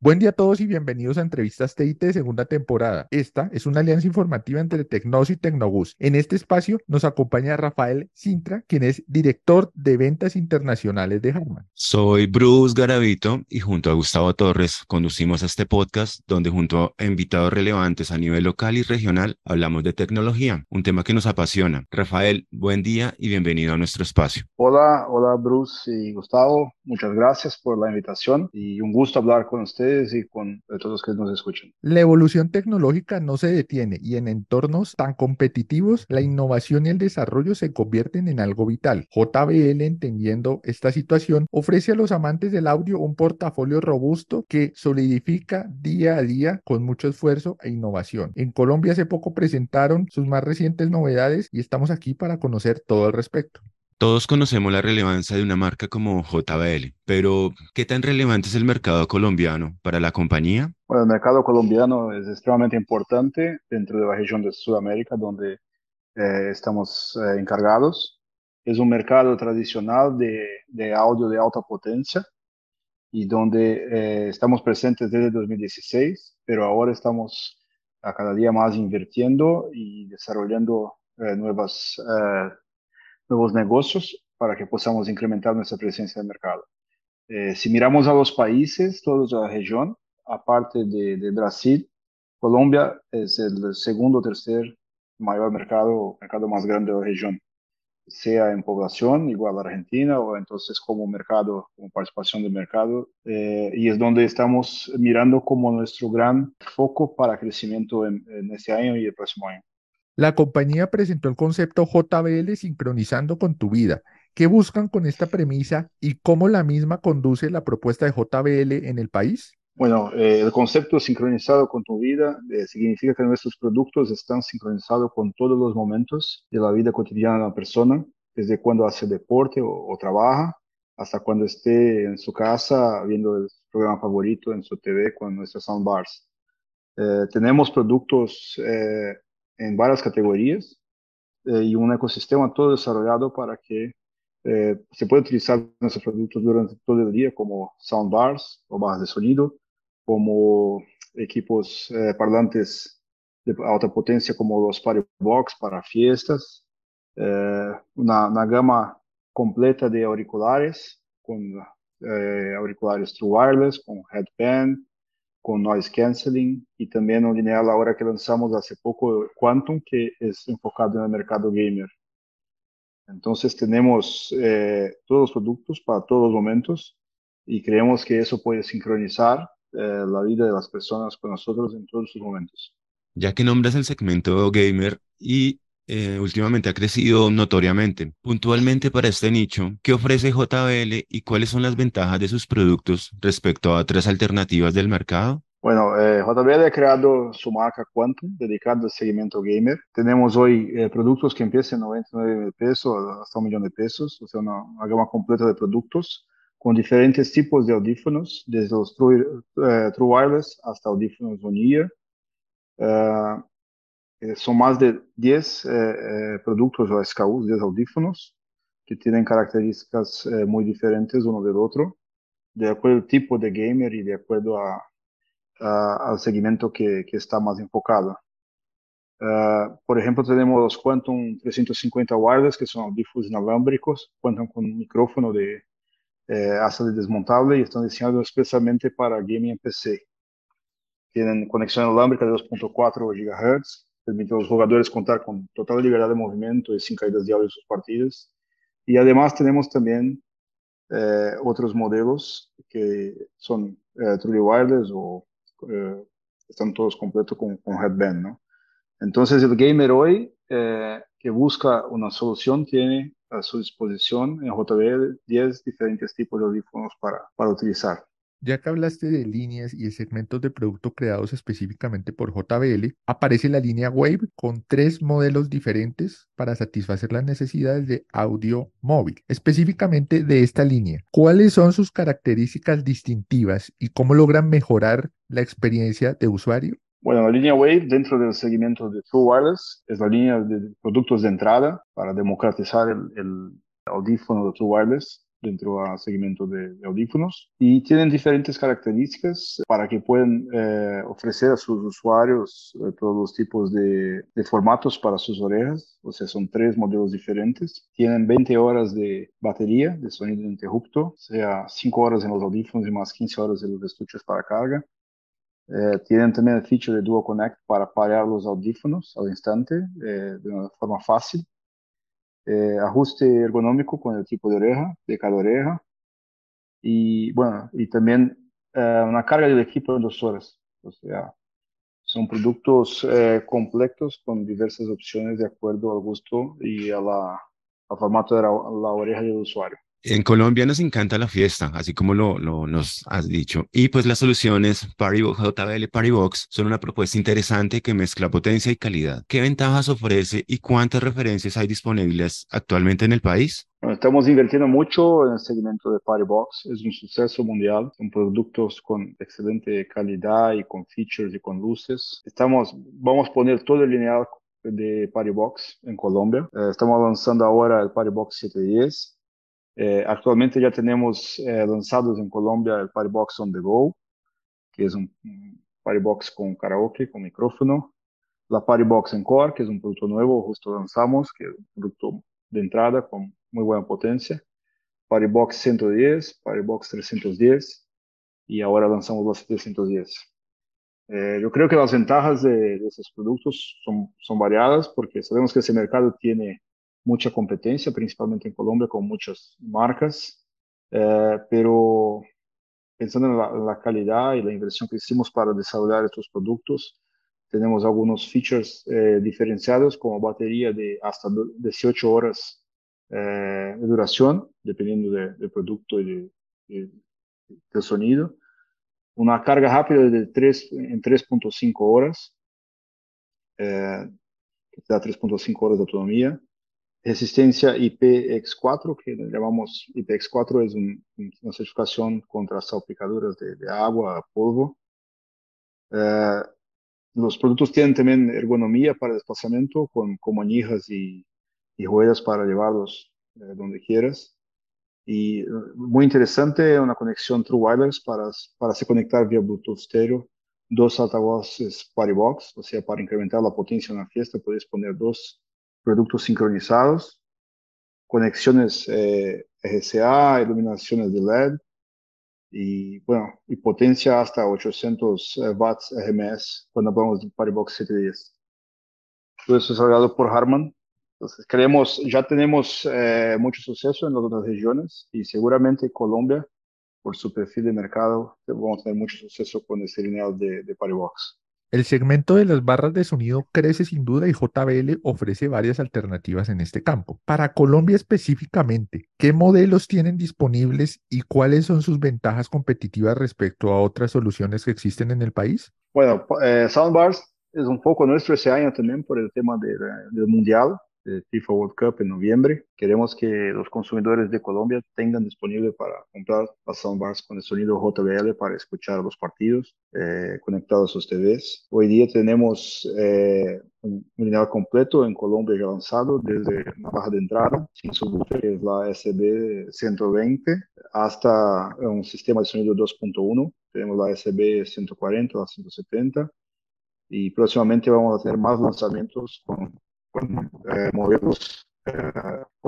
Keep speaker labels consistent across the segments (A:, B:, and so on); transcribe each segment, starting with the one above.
A: Buen día a todos y bienvenidos a Entrevistas TIT de segunda temporada. Esta es una alianza informativa entre Tecnos y Tecnobus. En este espacio nos acompaña Rafael Sintra, quien es director de ventas internacionales de Harman.
B: Soy Bruce Garavito y junto a Gustavo Torres conducimos este podcast donde junto a invitados relevantes a nivel local y regional hablamos de tecnología, un tema que nos apasiona. Rafael, buen día y bienvenido a nuestro espacio.
C: Hola, hola Bruce y Gustavo. Muchas gracias por la invitación y un gusto hablar con ustedes y con todos los que nos escuchan.
A: La evolución tecnológica no se detiene y en entornos tan competitivos, la innovación y el desarrollo se convierten en algo vital. JBL, entendiendo esta situación, ofrece a los amantes del audio un portafolio robusto que solidifica día a día con mucho esfuerzo e innovación. En Colombia hace poco presentaron sus más recientes novedades y estamos aquí para conocer todo al respecto.
B: Todos conocemos la relevancia de una marca como JBL, pero ¿qué tan relevante es el mercado colombiano para la compañía?
C: Bueno, el mercado colombiano es extremadamente importante dentro de la región de Sudamérica donde eh, estamos eh, encargados. Es un mercado tradicional de, de, audio de alta potencia y donde eh, estamos presentes desde 2016, pero ahora estamos a cada día más invirtiendo y desarrollando nuevas nuevos negocios para que podamos incrementar nuestra presencia de mercado. Eh, si miramos a los países, de la región, aparte de, de, Brasil, Colombia es el segundo o tercer mayor mercado, mercado más grande de la región, sea en población, igual a Argentina, o entonces como mercado, como participación de mercado, eh, y es donde estamos mirando como nuestro gran foco para crecimiento en, en este año y el próximo año.
A: La compañía presentó el concepto JBL sincronizando con tu vida. ¿Qué buscan con esta premisa y cómo la misma conduce la propuesta de JBL en el país?
C: Bueno, eh, el concepto sincronizado con tu vida eh, significa que nuestros productos están sincronizados con todos los momentos de la vida cotidiana de la persona, desde cuando hace deporte o, trabaja hasta cuando esté en su casa viendo el programa favorito en su TV con nuestros soundbars. Eh, tenemos productos eh, en varias categorías eh, y un ecosistema todo desarrollado para que eh, se pueda utilizar nuestros productos durante todo el día como soundbars o barras de sonido, como equipos eh, parlantes de alta potencia como los Party Box para fiestas, una, una, gama completa de auriculares con auriculares True Wireless, con headband, con noise canceling y también un lineal ahora que lanzamos hace poco Quantum que es enfocado en el mercado gamer. Entonces tenemos eh, todos los productos para todos los momentos y creemos que eso puede sincronizar eh, vida de las personas con nosotros en todos sus momentos.
B: Ya que nombras el segmento gamer y eh, últimamente ha crecido notoriamente. Puntualmente para este nicho, ¿qué ofrece JBL y cuáles son las ventajas de sus productos respecto a otras alternativas del mercado?
C: Bueno, eh, JBL ha creado su marca Quantum, dedicada al segmento gamer. Tenemos hoy eh, productos que empiezan en 99 mil pesos hasta un millón de pesos, o sea, una, gama completa de productos con diferentes tipos de audífonos, desde los True, eh, Wireless hasta audífonos One Uh, eh, son más de 10 eh, eh, productos o SKUs, 10 audífonos, que tienen características eh, muy diferentes uno del otro, de acuerdo al tipo de gamer y de acuerdo a, a, al segmento que, que, está más enfocado. Uh, por ejemplo, tenemos los Quantum 350 wireless, que son audífonos inalámbricos, cuentan con un micrófono de eh, asa de desmontable y están diseñados especialmente para gaming en PC. Tienen conexión inalámbrica de 2.4 GHz, permite a los jugadores contar con total libertad de movimiento y sin caídas de en sus partidas. Y además tenemos también eh, otros modelos que son eh, truly wireless o eh, están todos completos con, con, headband, ¿no? Entonces el gamer hoy eh, que busca una solución tiene a su disposición en JBL 10 diferentes tipos de audífonos para, para utilizar.
A: Ya que hablaste de líneas y de segmentos de producto creados específicamente por JBL, aparece la línea Wave con tres modelos diferentes para satisfacer las necesidades de audio móvil. Específicamente de esta línea, ¿cuáles son sus características distintivas y cómo logran mejorar la experiencia de usuario?
C: Bueno, la línea Wave dentro del segmento de True Wireless es la línea de productos de entrada para democratizar el, el audífono de True Wireless dentro del segmento de, audífonos y tienen diferentes características para que puedan eh, ofrecer a sus usuarios eh, todos los tipos de, de, formatos para sus orejas, o sea, son tres modelos diferentes. Tienen 20 horas de batería de sonido ininterrupto, o sea, 5 horas en los audífonos y más 15 horas en los estuches para carga. Eh, tienen también el feature de Dual Connect para parar los audífonos al instante de una forma fácil eh, ajuste ergonómico con el tipo de oreja, de cada oreja, y bueno, y también eh, una carga del equipo en dos horas. O sea, son productos eh, completos con diversas opciones de acuerdo al gusto y a la, al formato de la oreja del usuario.
B: En Colombia nos encanta la fiesta, así como lo, lo nos has dicho. Y pues las soluciones Paribox, JBL Paribox son una propuesta interesante que mezcla potencia y calidad. ¿Qué ventajas ofrece y cuántas referencias hay disponibles actualmente en el país?
C: estamos invirtiendo mucho en el segmento de Paribox. Es un suceso mundial. Son productos con excelente calidad y con features y con luces. Estamos, vamos a poner todo el lineal de Paribox en Colombia. Eh, estamos lanzando ahora el Paribox 710 eh, actualmente ya tenemos eh, lanzados en Colombia el Firebox on the Go, que es un, Firebox con karaoke, con micrófono. La Firebox Encore, que es un producto nuevo, justo lanzamos, que es un producto de entrada con muy buena potencia. Firebox 110, Firebox 310 y ahora lanzamos los 710. Eh, yo creo que las ventajas de, de esos productos son, son variadas porque sabemos que ese mercado tiene mucha competencia, principalmente en Colombia, con muchas marcas, eh, pero pensando en la, calidad y la inversión que hicimos para desarrollar estos productos, tenemos algunos features eh, diferenciados como batería de hasta 18 horas eh, de duración, dependiendo del producto y de, del sonido. Una carga rápida de 3, en 3.5 horas, que da 3.5 horas de autonomía resistencia IPX4, que llamamos IPX4, es una certificación contra salpicaduras de, de agua, polvo. Eh, los productos tienen también ergonomía para desplazamiento con, con manijas y, y, ruedas para llevarlos eh, donde quieras. Y eh, muy interesante, una conexión True Wireless para, para se conectar vía Bluetooth stereo, dos altavoces Party Box, o sea, para incrementar la potencia en la fiesta, puedes poner dos productos sincronizados, conexiones eh, RCA, iluminaciones de LED y bueno, y potencia hasta 800 eh, watts RMS cuando hablamos de Partybox 710. Todo eso es desarrollado por Harman. Entonces, creemos, ya tenemos eh, mucho suceso en las otras regiones y seguramente Colombia, por su perfil de mercado, vamos a tener mucho suceso con ese lineal de, de Partybox.
A: El segmento de las barras de sonido crece sin duda y JBL ofrece varias alternativas en este campo. Para Colombia específicamente, ¿qué modelos tienen disponibles y cuáles son sus ventajas competitivas respecto a otras soluciones que existen en el país?
C: Bueno, eh, Soundbars es un poco nuestro ese año también por el tema del mundial de FIFA World Cup en noviembre. Queremos que los consumidores de Colombia tengan disponible para comprar las soundbars con el sonido JBL para escuchar los partidos eh, conectados a sus TVs. Hoy día tenemos eh, un, lineal completo en Colombia ya lanzado desde la baja de entrada, sin subwoofer, que es la SB 120, hasta un sistema de sonido 2.1. Tenemos la SB 140, la 170 y próximamente vamos a tener más lanzamientos con eh, modelos eh,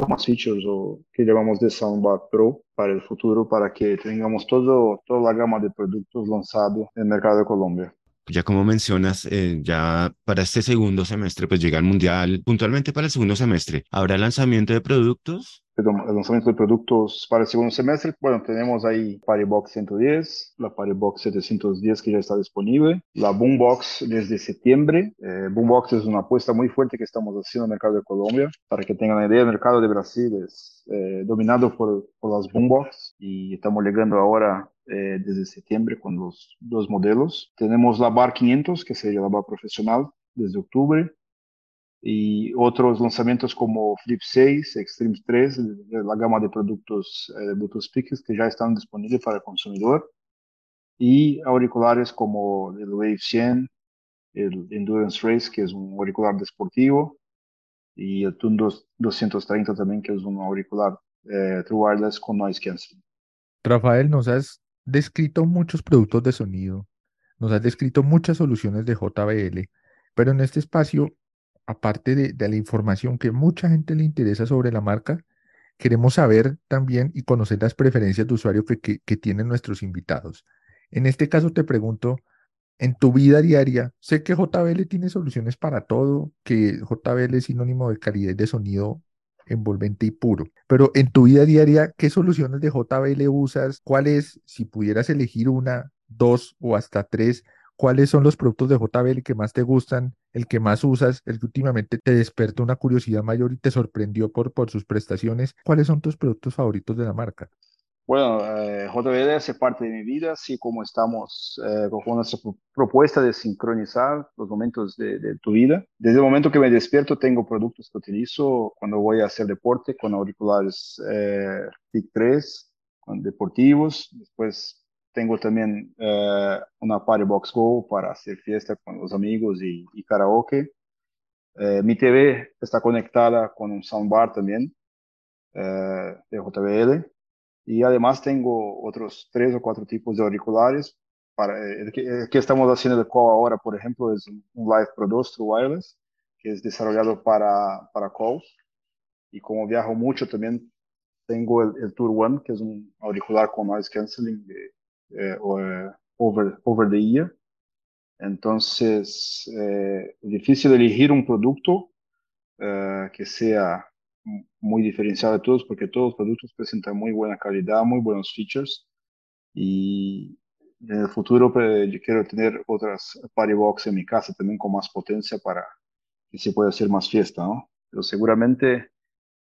C: más features o que llamamos de Soundbar Pro para el futuro, para que tengamos todo, toda la gama de productos lanzados en el mercado de Colombia
B: ya como mencionas, eh, ya para este segundo semestre, pues llega el Mundial, puntualmente para el segundo semestre, ¿habrá lanzamiento de productos?
C: el lanzamiento de productos para el segundo semestre. Bueno, tenemos ahí Paribox 110, la Paribox 710 que ya está disponible, la Boombox desde septiembre. Eh, Boombox es una apuesta muy fuerte que estamos haciendo en el mercado de Colombia. Para que tengan una idea, el mercado de Brasil es eh, dominado por, por las Boombox y estamos llegando ahora eh, desde septiembre con los dos modelos. Tenemos la Bar 500, que sería la bar profesional, desde octubre y otros lanzamientos como Flip 6, Extreme 3, la gama de productos eh, Bluetooth speakers que ya están disponibles para el consumidor y auriculares como el Wave 100, el Endurance Race, que es un auricular deportivo, y el Tune 230 también, que es un auricular eh, True Wireless con Noise Cancelling.
A: Rafael, nos has descrito muchos productos de sonido, nos has descrito muchas soluciones de JBL, pero en este espacio, aparte de, la información que mucha gente le interesa sobre la marca, queremos saber también y conocer las preferencias de usuario que, que tienen nuestros invitados. En este caso te pregunto, en tu vida diaria, sé que JBL tiene soluciones para todo, que JBL es sinónimo de calidad de sonido envolvente y puro. Pero en tu vida diaria, ¿qué soluciones de JBL usas? ¿Cuáles, si pudieras elegir una, dos o hasta tres, cuáles son los productos de JBL que más te gustan, el que más usas, el que últimamente te despertó una curiosidad mayor y te sorprendió por, por sus prestaciones? ¿Cuáles son tus productos favoritos de la marca?
C: Bueno, eh, JBL hace parte de mi vida, así como estamos eh, con nuestra propuesta de sincronizar los momentos de, de, tu vida. Desde el momento que me despierto, tengo productos que utilizo cuando voy a hacer deporte con auriculares eh, TIC 3, con deportivos. Después tengo también eh, una Party Box Go para hacer fiesta con los amigos y, y karaoke. Eh, mi TV está conectada con un soundbar también eh, de JBL y además tengo otros tres o cuatro tipos de auriculares. Para, el, que, el que estamos haciendo el call ahora, por ejemplo, es un Live Pro 2 True Wireless, que es desarrollado para, para calls. Y como viajo mucho, también tengo el, el Tour One, que es un auricular con noise cancelling de, eh, over, over the ear. Entonces, eh, difícil elegir un producto eh, que sea muy diferenciado de todos porque todos los productos presentan muy buena calidad, muy buenos features y en el futuro pues, yo quiero tener otras party box en mi casa también con más potencia para que se pueda hacer más fiesta, ¿no? Pero seguramente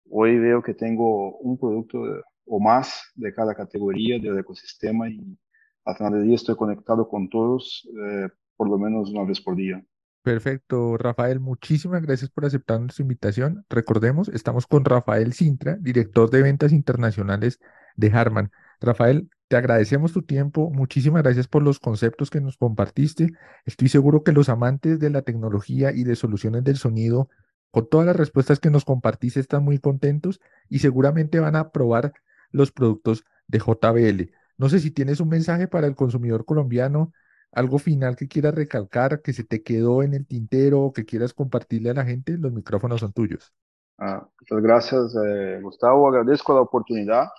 C: hoy veo que tengo un producto o más de cada categoría del ecosistema y al final del día estoy conectado con todos eh, por lo menos una vez por día.
A: Perfecto, Rafael, muchísimas gracias por aceptar nuestra invitación. Recordemos, estamos con Rafael Sintra, director de ventas internacionales de Harman. Rafael, te agradecemos tu tiempo, muchísimas gracias por los conceptos que nos compartiste. Estoy seguro que los amantes de la tecnología y de soluciones del sonido, con todas las respuestas que nos compartiste, están muy contentos y seguramente van a probar los productos de JBL. No sé si tienes un mensaje para el consumidor colombiano algo final que quieras recalcar, que se te quedó en el tintero, que quieras compartirle a la gente, los micrófonos son tuyos.
C: Ah, muchas gracias, eh, Gustavo. Agradezco la oportunidad,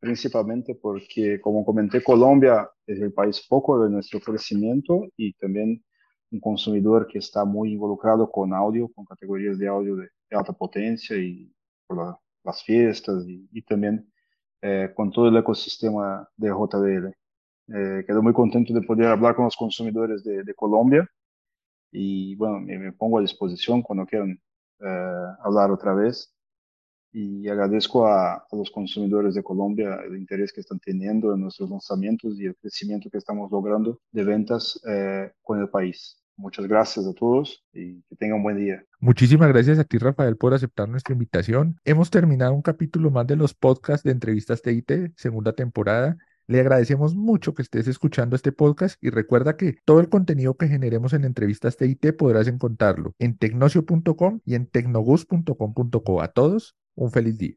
C: principalmente porque, como comenté, Colombia es el país foco de nuestro crecimiento y también un consumidor que está muy involucrado con audio, con categorías de audio de alta potencia y por la, las fiestas y, y también eh, con todo el ecosistema de JBL. Eh, quedo muy contento de poder hablar con los consumidores de, de Colombia y bueno, me, me, pongo a disposición cuando quieran eh, hablar otra vez y agradezco a, a, los consumidores de Colombia el interés que están teniendo en nuestros lanzamientos y el crecimiento que estamos logrando de ventas eh, con el país. Muchas gracias a todos y que tengan un buen día.
A: Muchísimas gracias a ti, Rafael, por aceptar nuestra invitación. Hemos terminado un capítulo más de los podcasts de entrevistas TIT, segunda temporada. Le agradecemos mucho que estés escuchando este podcast y recuerda que todo el contenido que generemos en entrevistas TIT podrás encontrarlo en tecnocio.com y en tecnogus.com.co. A todos, un feliz día.